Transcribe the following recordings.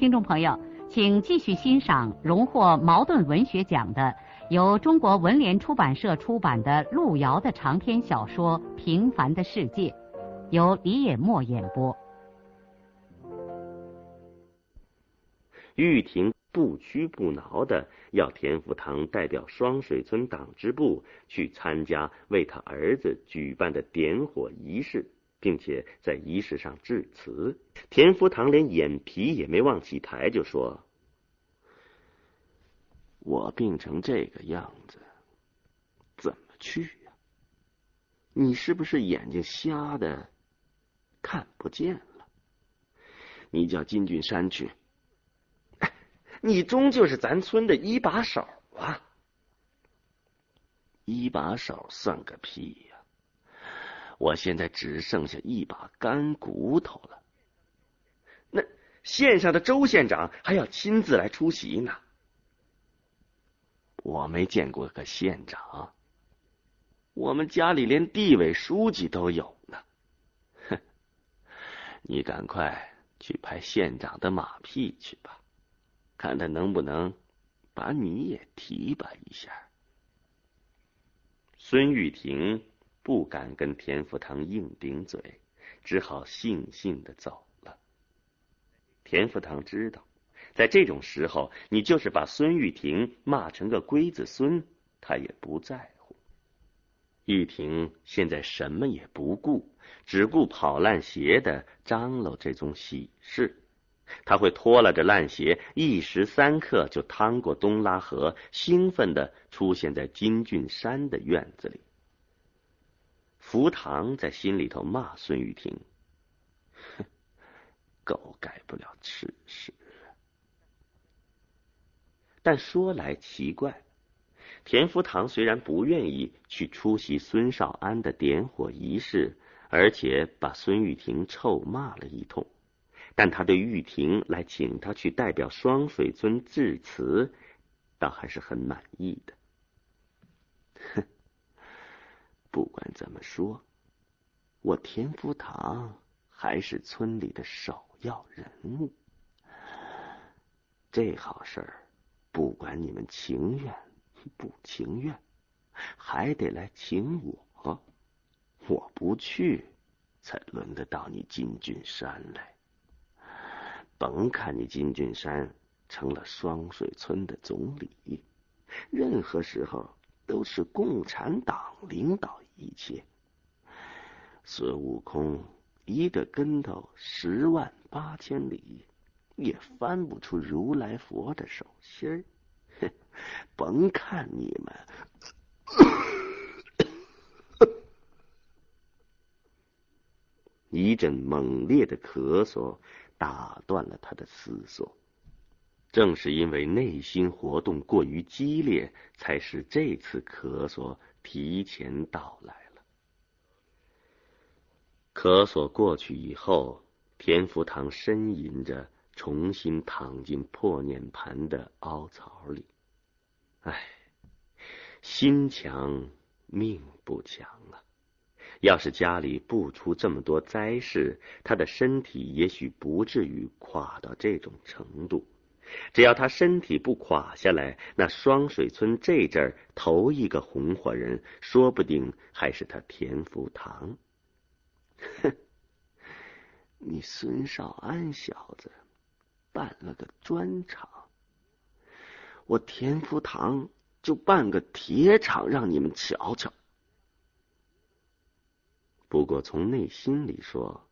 听众朋友，请继续欣赏荣获茅盾文学奖的、由中国文联出版社出版的路遥的长篇小说《平凡的世界》，由李野墨演播。玉婷不屈不挠的要田福堂代表双水村党支部去参加为他儿子举办的点火仪式。并且在仪式上致辞，田福堂连眼皮也没往起抬，就说：“我病成这个样子，怎么去呀？你是不是眼睛瞎的，看不见了？你叫金俊山去，你终究是咱村的一把手啊！一把手算个屁！”我现在只剩下一把干骨头了。那县上的周县长还要亲自来出席呢。我没见过个县长，我们家里连地委书记都有呢。哼，你赶快去拍县长的马屁去吧，看他能不能把你也提拔一下。孙玉婷。不敢跟田福堂硬顶嘴，只好悻悻的走了。田福堂知道，在这种时候，你就是把孙玉婷骂成个龟子孙，他也不在乎。玉婷现在什么也不顾，只顾跑烂鞋的张罗这宗喜事。他会拖拉着烂鞋，一时三刻就趟过东拉河，兴奋的出现在金俊山的院子里。福堂在心里头骂孙玉婷：“哼，狗改不了吃屎。”但说来奇怪，田福堂虽然不愿意去出席孙少安的点火仪式，而且把孙玉婷臭骂了一通，但他对玉婷来请他去代表双水村致辞，倒还是很满意的。哼。不管怎么说，我田福堂还是村里的首要人物。这好事儿，不管你们情愿不情愿，还得来请我。我不去，才轮得到你金俊山来。甭看你金俊山成了双水村的总理，任何时候。都是共产党领导一切。孙悟空一个跟头十万八千里，也翻不出如来佛的手心儿。甭看你们，一阵猛烈的咳嗽打断了他的思索。正是因为内心活动过于激烈，才使这次咳嗽提前到来了。咳嗽过去以后，田福堂呻吟着，重新躺进破念盘的凹槽里。唉，心强命不强啊！要是家里不出这么多灾事，他的身体也许不至于垮到这种程度。只要他身体不垮下来，那双水村这阵儿头一个红火人，说不定还是他田福堂。哼，你孙少安小子办了个砖厂，我田福堂就办个铁厂，让你们瞧瞧。不过从内心里说，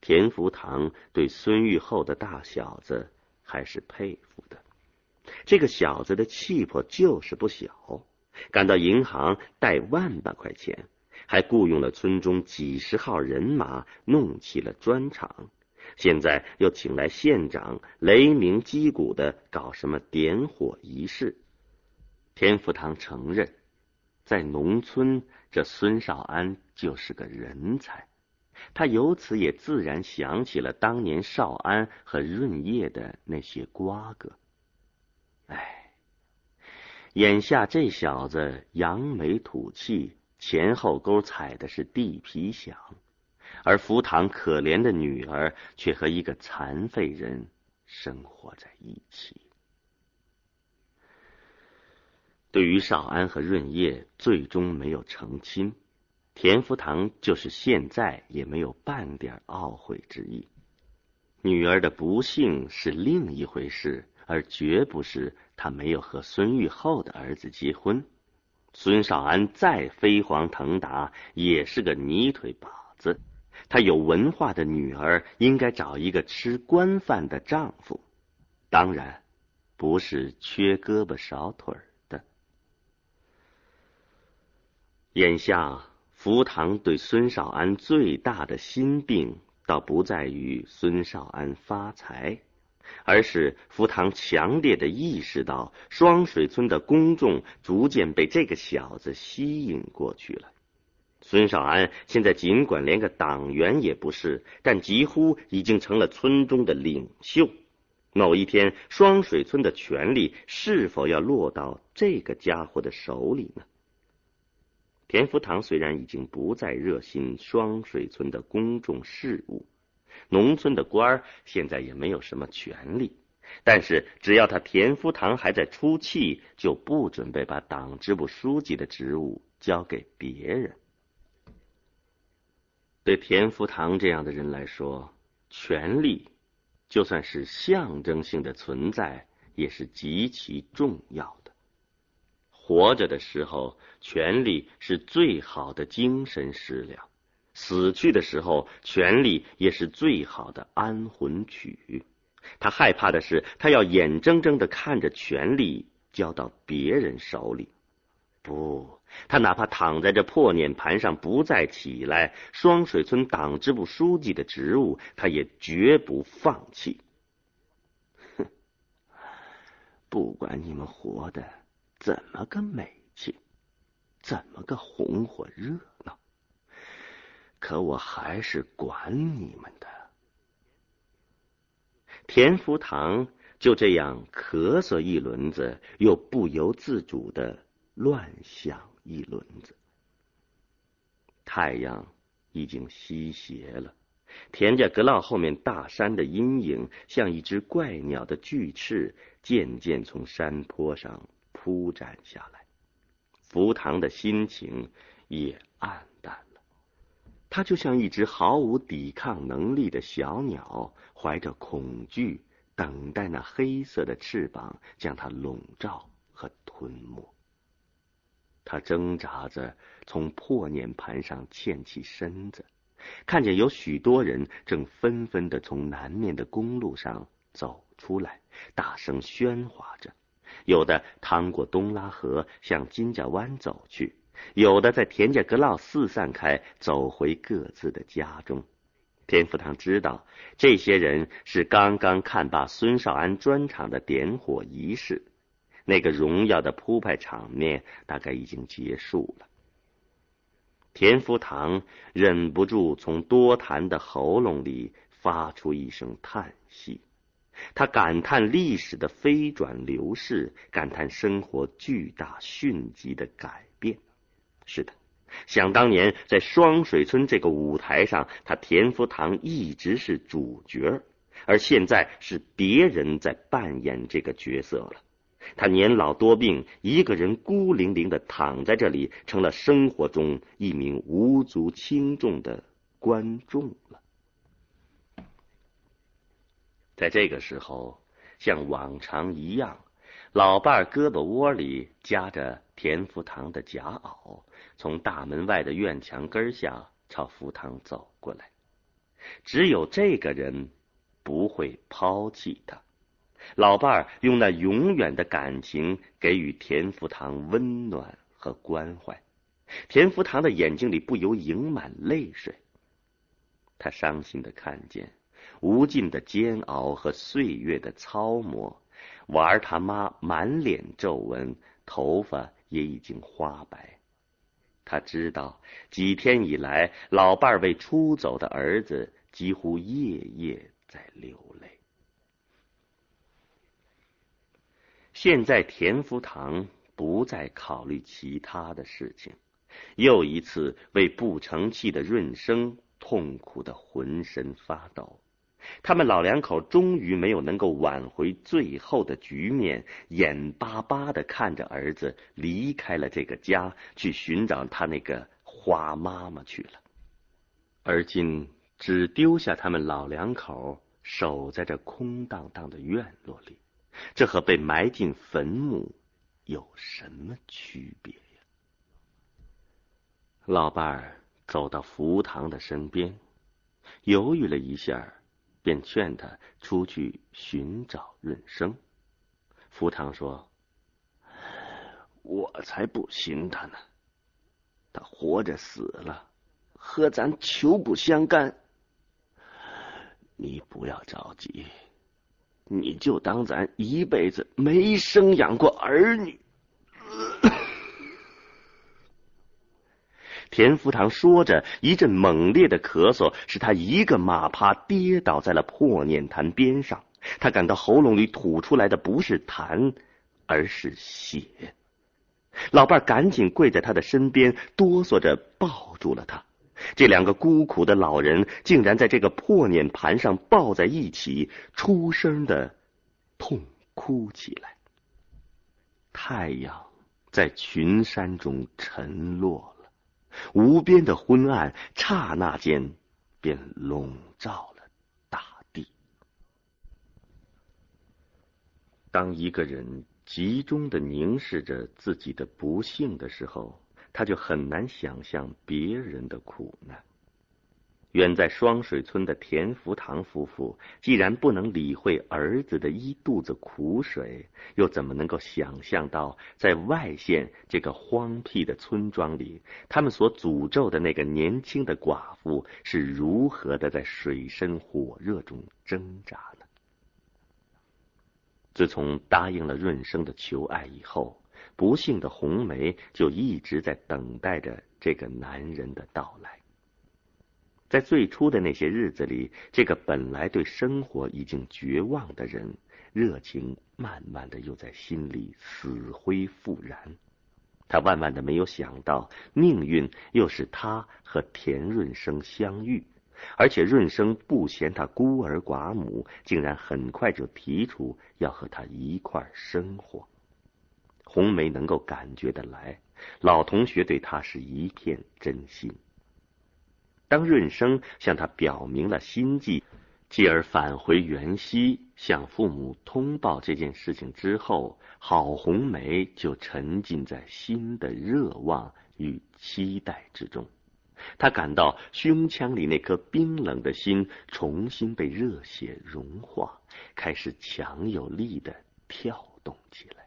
田福堂对孙玉厚的大小子。还是佩服的，这个小子的气魄就是不小。赶到银行贷万把块钱，还雇佣了村中几十号人马，弄起了砖厂。现在又请来县长，雷鸣击鼓的搞什么点火仪式。田福堂承认，在农村，这孙少安就是个人才。他由此也自然想起了当年少安和润叶的那些瓜葛。哎，眼下这小子扬眉吐气，前后沟踩的是地皮响，而福堂可怜的女儿却和一个残废人生活在一起。对于少安和润叶最终没有成亲。田福堂就是现在也没有半点懊悔之意。女儿的不幸是另一回事，而绝不是他没有和孙玉厚的儿子结婚。孙少安再飞黄腾达，也是个泥腿耙子。他有文化的女儿，应该找一个吃官饭的丈夫，当然不是缺胳膊少腿的。眼下。福堂对孙少安最大的心病，倒不在于孙少安发财，而是福堂强烈的意识到，双水村的公众逐渐被这个小子吸引过去了。孙少安现在尽管连个党员也不是，但几乎已经成了村中的领袖。某一天，双水村的权力是否要落到这个家伙的手里呢？田福堂虽然已经不再热心双水村的公众事务，农村的官儿现在也没有什么权利，但是只要他田福堂还在出气，就不准备把党支部书记的职务交给别人。对田福堂这样的人来说，权力就算是象征性的存在，也是极其重要的。活着的时候，权力是最好的精神食粮；死去的时候，权力也是最好的安魂曲。他害怕的是，他要眼睁睁的看着权力交到别人手里。不，他哪怕躺在这破碾盘上不再起来，双水村党支部书记的职务，他也绝不放弃。哼，不管你们活的。怎么个美气？怎么个红火热闹？可我还是管你们的。田福堂就这样咳嗽一轮子，又不由自主的乱想一轮子。太阳已经西斜了，田家阁老后面大山的阴影，像一只怪鸟的巨翅，渐渐从山坡上。铺展下来，福堂的心情也暗淡了。他就像一只毫无抵抗能力的小鸟，怀着恐惧，等待那黑色的翅膀将它笼罩和吞没。他挣扎着从破碾盘上欠起身子，看见有许多人正纷纷的从南面的公路上走出来，大声喧哗着。有的趟过东拉河向金家湾走去，有的在田家阁老四散开，走回各自的家中。田福堂知道，这些人是刚刚看罢孙少安专场的点火仪式，那个荣耀的铺排场面大概已经结束了。田福堂忍不住从多痰的喉咙里发出一声叹息。他感叹历史的飞转流逝，感叹生活巨大迅疾的改变。是的，想当年在双水村这个舞台上，他田福堂一直是主角，而现在是别人在扮演这个角色了。他年老多病，一个人孤零零的躺在这里，成了生活中一名无足轻重的观众了。在这个时候，像往常一样，老伴儿胳膊窝里夹着田福堂的夹袄，从大门外的院墙根下朝福堂走过来。只有这个人不会抛弃他。老伴儿用那永远的感情给予田福堂温暖和关怀。田福堂的眼睛里不由盈满泪水。他伤心的看见。无尽的煎熬和岁月的操磨，娃儿他妈满脸皱纹，头发也已经花白。他知道，几天以来，老伴儿为出走的儿子几乎夜夜在流泪。现在田福堂不再考虑其他的事情，又一次为不成器的润生痛苦的浑身发抖。他们老两口终于没有能够挽回最后的局面，眼巴巴的看着儿子离开了这个家，去寻找他那个花妈妈去了。而今只丢下他们老两口守在这空荡荡的院落里，这和被埋进坟墓有什么区别呀？老伴儿走到福堂的身边，犹豫了一下。便劝他出去寻找润生。福堂说：“我才不信他呢！他活着死了，和咱求不相干。你不要着急，你就当咱一辈子没生养过儿女。”田福堂说着，一阵猛烈的咳嗽使他一个马趴跌倒在了破念坛边上。他感到喉咙里吐出来的不是痰，而是血。老伴赶紧跪在他的身边，哆嗦着抱住了他。这两个孤苦的老人竟然在这个破念盘上抱在一起，出声的痛哭起来。太阳在群山中沉落了。无边的昏暗，刹那间便笼罩了大地。当一个人集中的凝视着自己的不幸的时候，他就很难想象别人的苦难。远在双水村的田福堂夫妇，既然不能理会儿子的一肚子苦水，又怎么能够想象到在外县这个荒僻的村庄里，他们所诅咒的那个年轻的寡妇是如何的在水深火热中挣扎呢？自从答应了润生的求爱以后，不幸的红梅就一直在等待着这个男人的到来。在最初的那些日子里，这个本来对生活已经绝望的人，热情慢慢的又在心里死灰复燃。他万万的没有想到，命运又使他和田润生相遇，而且润生不嫌他孤儿寡母，竟然很快就提出要和他一块生活。红梅能够感觉得来，老同学对他是一片真心。当润生向他表明了心迹，继而返回原西向父母通报这件事情之后，郝红梅就沉浸在新的热望与期待之中。他感到胸腔里那颗冰冷的心重新被热血融化，开始强有力的跳动起来。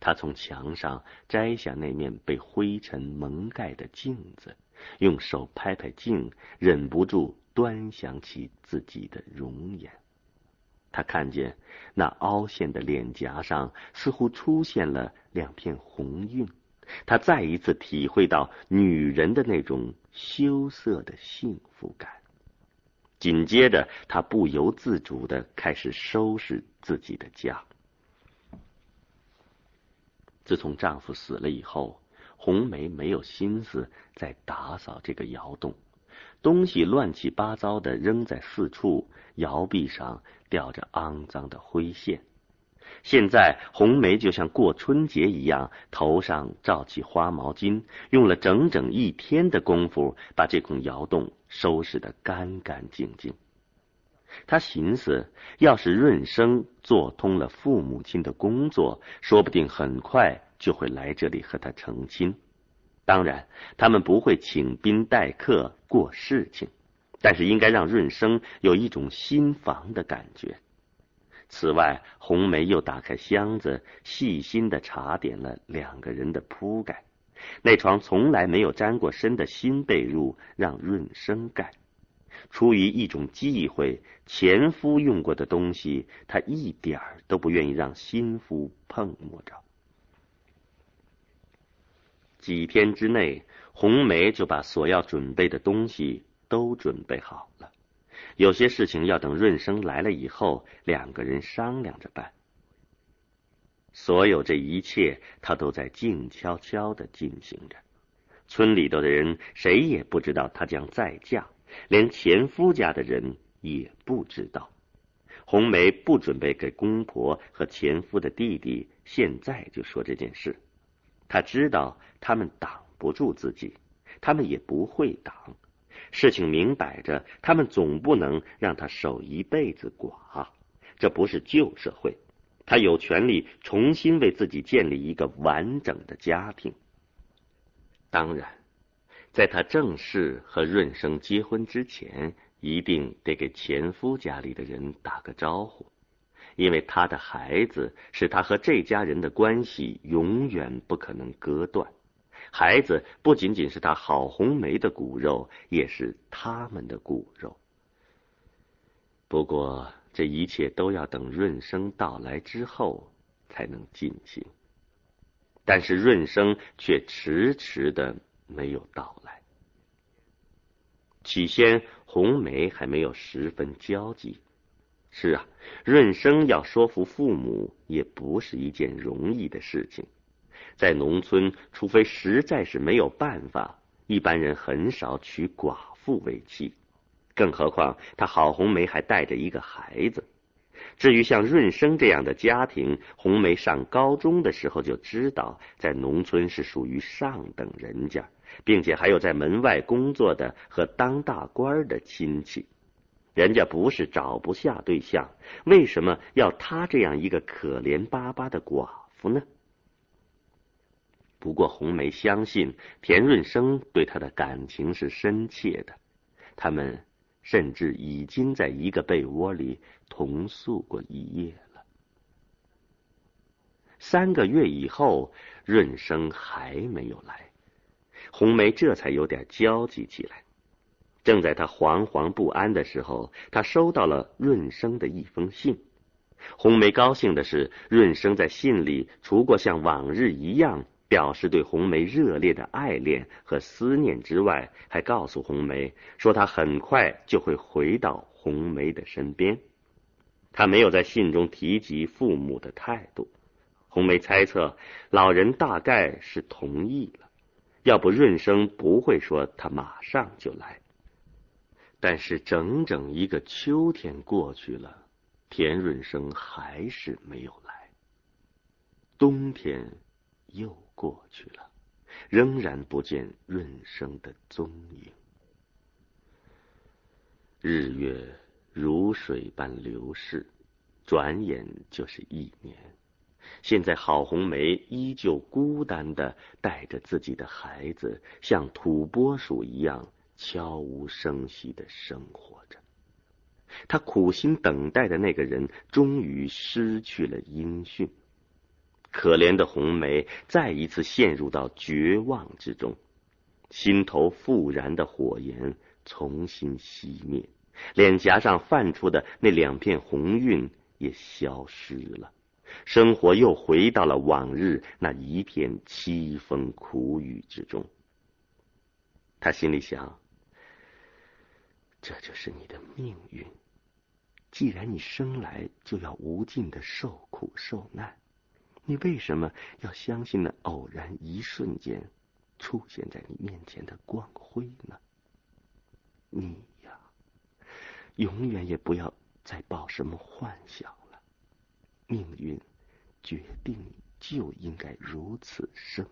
他从墙上摘下那面被灰尘蒙盖的镜子。用手拍拍镜，忍不住端详起自己的容颜。他看见那凹陷的脸颊上似乎出现了两片红晕，他再一次体会到女人的那种羞涩的幸福感。紧接着，他不由自主的开始收拾自己的家。自从丈夫死了以后。红梅没有心思再打扫这个窑洞，东西乱七八糟的扔在四处，窑壁上吊着肮脏的灰线。现在红梅就像过春节一样，头上罩起花毛巾，用了整整一天的功夫，把这孔窑洞收拾得干干净净。他寻思，要是润生做通了父母亲的工作，说不定很快。就会来这里和他成亲，当然，他们不会请宾待客过事情，但是应该让润生有一种新房的感觉。此外，红梅又打开箱子，细心的查点了两个人的铺盖，那床从来没有沾过身的新被褥让润生盖。出于一种忌讳，前夫用过的东西，他一点儿都不愿意让新夫碰摸着。几天之内，红梅就把所要准备的东西都准备好了。有些事情要等润生来了以后，两个人商量着办。所有这一切，他都在静悄悄的进行着。村里头的人谁也不知道她将再嫁。连前夫家的人也不知道，红梅不准备给公婆和前夫的弟弟现在就说这件事。他知道他们挡不住自己，他们也不会挡。事情明摆着，他们总不能让他守一辈子寡。这不是旧社会，他有权利重新为自己建立一个完整的家庭。当然。在他正式和润生结婚之前，一定得给前夫家里的人打个招呼，因为他的孩子是他和这家人的关系永远不可能割断。孩子不仅仅是他郝红梅的骨肉，也是他们的骨肉。不过这一切都要等润生到来之后才能进行，但是润生却迟迟的。没有到来。起先，红梅还没有十分焦急。是啊，润生要说服父母也不是一件容易的事情。在农村，除非实在是没有办法，一般人很少娶寡妇为妻。更何况，他郝红梅还带着一个孩子。至于像润生这样的家庭，红梅上高中的时候就知道，在农村是属于上等人家。并且还有在门外工作的和当大官的亲戚，人家不是找不下对象，为什么要他这样一个可怜巴巴的寡妇呢？不过红梅相信田润生对她的感情是深切的，他们甚至已经在一个被窝里同宿过一夜了。三个月以后，润生还没有来。红梅这才有点焦急起来。正在他惶惶不安的时候，他收到了润生的一封信。红梅高兴的是，润生在信里除过像往日一样表示对红梅热烈的爱恋和思念之外，还告诉红梅说他很快就会回到红梅的身边。他没有在信中提及父母的态度。红梅猜测，老人大概是同意了。要不润生不会说他马上就来。但是整整一个秋天过去了，田润生还是没有来。冬天又过去了，仍然不见润生的踪影。日月如水般流逝，转眼就是一年。现在，郝红梅依旧孤单的带着自己的孩子，像土拨鼠一样悄无声息的生活着。他苦心等待的那个人，终于失去了音讯。可怜的红梅再一次陷入到绝望之中，心头复燃的火焰重新熄灭，脸颊上泛出的那两片红晕也消失了。生活又回到了往日那一片凄风苦雨之中。他心里想：“这就是你的命运。既然你生来就要无尽的受苦受难，你为什么要相信那偶然一瞬间出现在你面前的光辉呢？你呀，永远也不要再抱什么幻想了。”命运决定你就应该如此生。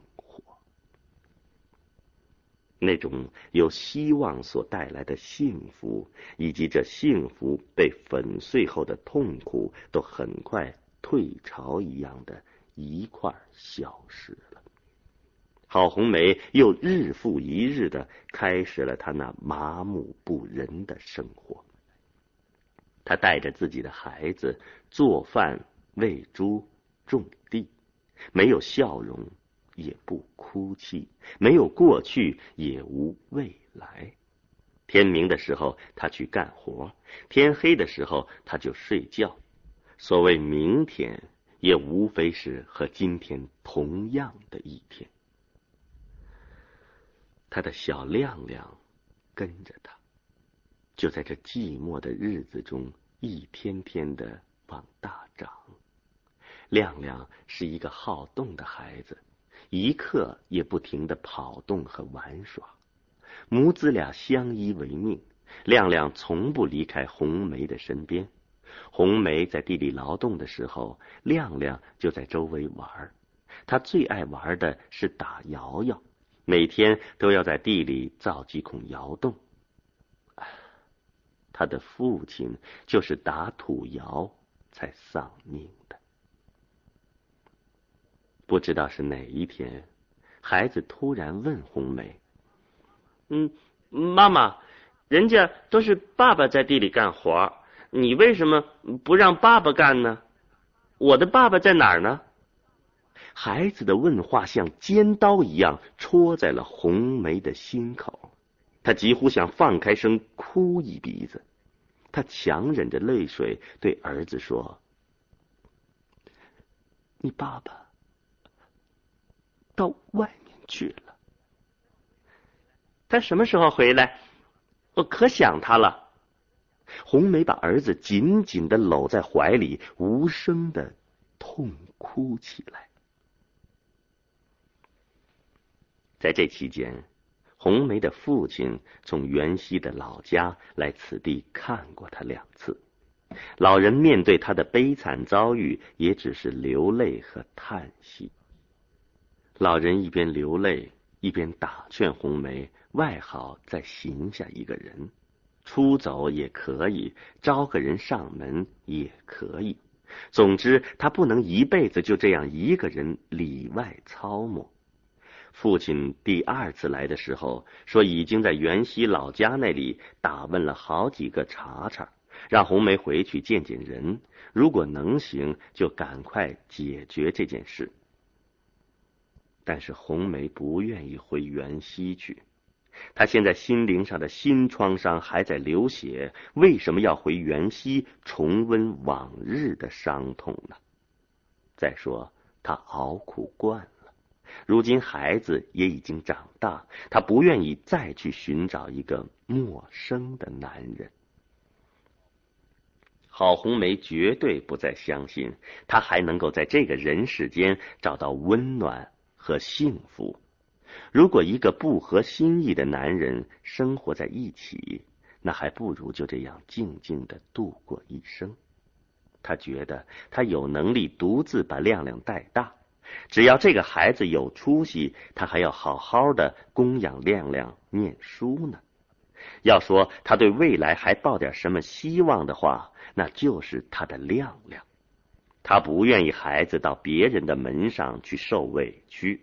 那种由希望所带来的幸福，以及这幸福被粉碎后的痛苦，都很快退潮一样的一块消失了。郝红梅又日复一日的开始了她那麻木不仁的生活。她带着自己的孩子做饭。喂猪、种地，没有笑容，也不哭泣；没有过去，也无未来。天明的时候他去干活，天黑的时候他就睡觉。所谓明天，也无非是和今天同样的一天。他的小亮亮跟着他，就在这寂寞的日子中，一天天的往大长。亮亮是一个好动的孩子，一刻也不停的跑动和玩耍。母子俩相依为命，亮亮从不离开红梅的身边。红梅在地里劳动的时候，亮亮就在周围玩。他最爱玩的是打窑窑，每天都要在地里造几孔窑洞。他的父亲就是打土窑才丧命的。不知道是哪一天，孩子突然问红梅。嗯，妈妈，人家都是爸爸在地里干活，你为什么不让爸爸干呢？我的爸爸在哪儿呢？孩子的问话像尖刀一样戳在了红梅的心口，他几乎想放开声哭一鼻子。他强忍着泪水对儿子说：“你爸爸到外面去了。”他什么时候回来？我可想他了。红梅把儿子紧紧的搂在怀里，无声的痛哭起来。在这期间，红梅的父亲从袁熙的老家来此地看过他两次。老人面对他的悲惨遭遇，也只是流泪和叹息。老人一边流泪，一边打劝红梅。外好再行下一个人，出走也可以，招个人上门也可以。总之，他不能一辈子就这样一个人里外操磨。父亲第二次来的时候，说已经在袁熙老家那里打问了好几个茬茬，让红梅回去见见人，如果能行，就赶快解决这件事。但是红梅不愿意回元溪去。她现在心灵上的新创伤还在流血，为什么要回原溪重温往日的伤痛呢？再说他熬苦惯了，如今孩子也已经长大，他不愿意再去寻找一个陌生的男人。郝红梅绝对不再相信她还能够在这个人世间找到温暖和幸福。如果一个不合心意的男人生活在一起，那还不如就这样静静的度过一生。他觉得他有能力独自把亮亮带大，只要这个孩子有出息，他还要好好的供养亮亮念书呢。要说他对未来还抱点什么希望的话，那就是他的亮亮。他不愿意孩子到别人的门上去受委屈。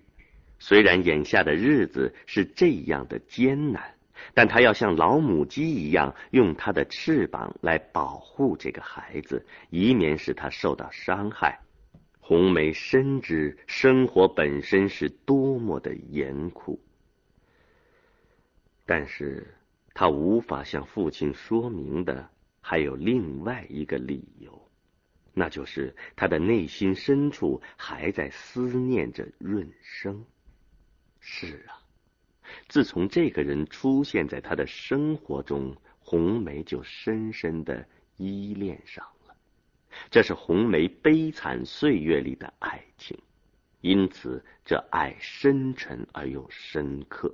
虽然眼下的日子是这样的艰难，但他要像老母鸡一样，用它的翅膀来保护这个孩子，以免使他受到伤害。红梅深知生活本身是多么的严酷，但是他无法向父亲说明的还有另外一个理由，那就是他的内心深处还在思念着润生。是啊，自从这个人出现在他的生活中，红梅就深深的依恋上了。这是红梅悲惨岁月里的爱情，因此这爱深沉而又深刻。